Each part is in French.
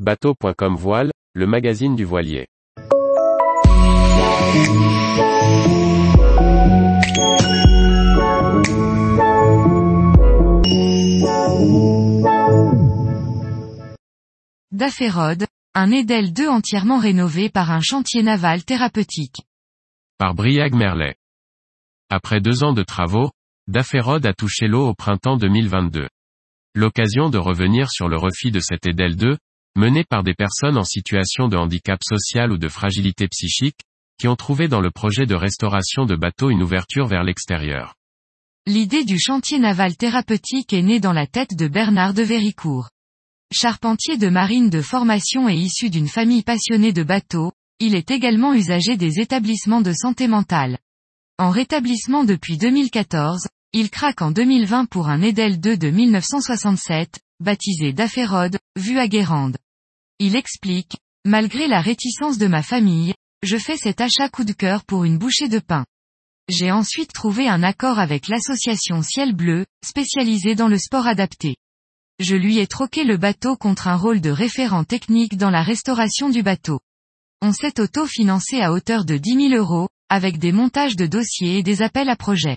Bateau.com Voile, le magazine du voilier. Daférode, un Edel 2 entièrement rénové par un chantier naval thérapeutique. Par Briag Merlet. Après deux ans de travaux, Daférode a touché l'eau au printemps 2022. L'occasion de revenir sur le refit de cet Edel 2, mené par des personnes en situation de handicap social ou de fragilité psychique, qui ont trouvé dans le projet de restauration de bateaux une ouverture vers l'extérieur. L'idée du chantier naval thérapeutique est née dans la tête de Bernard de Véricourt. Charpentier de marine de formation et issu d'une famille passionnée de bateaux, il est également usager des établissements de santé mentale. En rétablissement depuis 2014, il craque en 2020 pour un Edel 2 de 1967, baptisé Daférode, vu à Guérande. Il explique, malgré la réticence de ma famille, je fais cet achat coup de cœur pour une bouchée de pain. J'ai ensuite trouvé un accord avec l'association Ciel Bleu, spécialisée dans le sport adapté. Je lui ai troqué le bateau contre un rôle de référent technique dans la restauration du bateau. On s'est auto-financé à hauteur de 10 000 euros, avec des montages de dossiers et des appels à projets.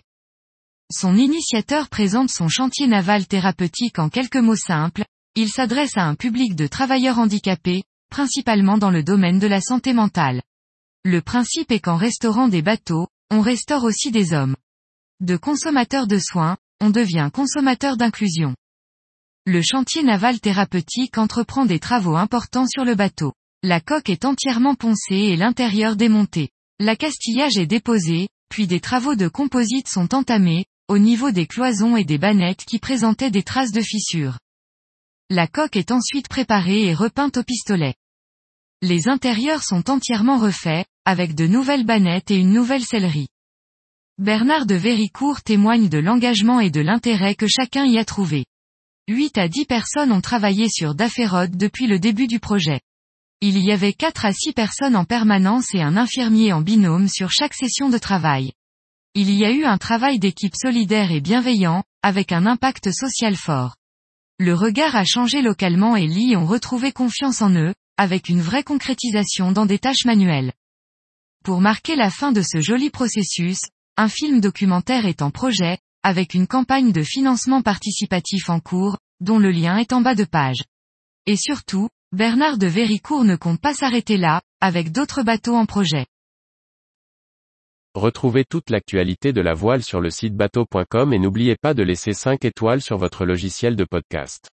Son initiateur présente son chantier naval thérapeutique en quelques mots simples, il s'adresse à un public de travailleurs handicapés, principalement dans le domaine de la santé mentale. Le principe est qu'en restaurant des bateaux, on restaure aussi des hommes. De consommateurs de soins, on devient consommateur d'inclusion le chantier naval thérapeutique entreprend des travaux importants sur le bateau. La coque est entièrement poncée et l'intérieur démonté. L'accastillage est déposé, puis des travaux de composite sont entamés, au niveau des cloisons et des bannettes qui présentaient des traces de fissures. La coque est ensuite préparée et repeinte au pistolet. Les intérieurs sont entièrement refaits, avec de nouvelles bannettes et une nouvelle sellerie. Bernard de Véricourt témoigne de l'engagement et de l'intérêt que chacun y a trouvé. 8 à 10 personnes ont travaillé sur Daférode depuis le début du projet. Il y avait 4 à 6 personnes en permanence et un infirmier en binôme sur chaque session de travail. Il y a eu un travail d'équipe solidaire et bienveillant, avec un impact social fort. Le regard a changé localement et Lee ont retrouvé confiance en eux, avec une vraie concrétisation dans des tâches manuelles. Pour marquer la fin de ce joli processus, un film documentaire est en projet, avec une campagne de financement participatif en cours, dont le lien est en bas de page. Et surtout, Bernard de Véricourt ne compte pas s'arrêter là, avec d'autres bateaux en projet. Retrouvez toute l'actualité de la voile sur le site bateau.com et n'oubliez pas de laisser 5 étoiles sur votre logiciel de podcast.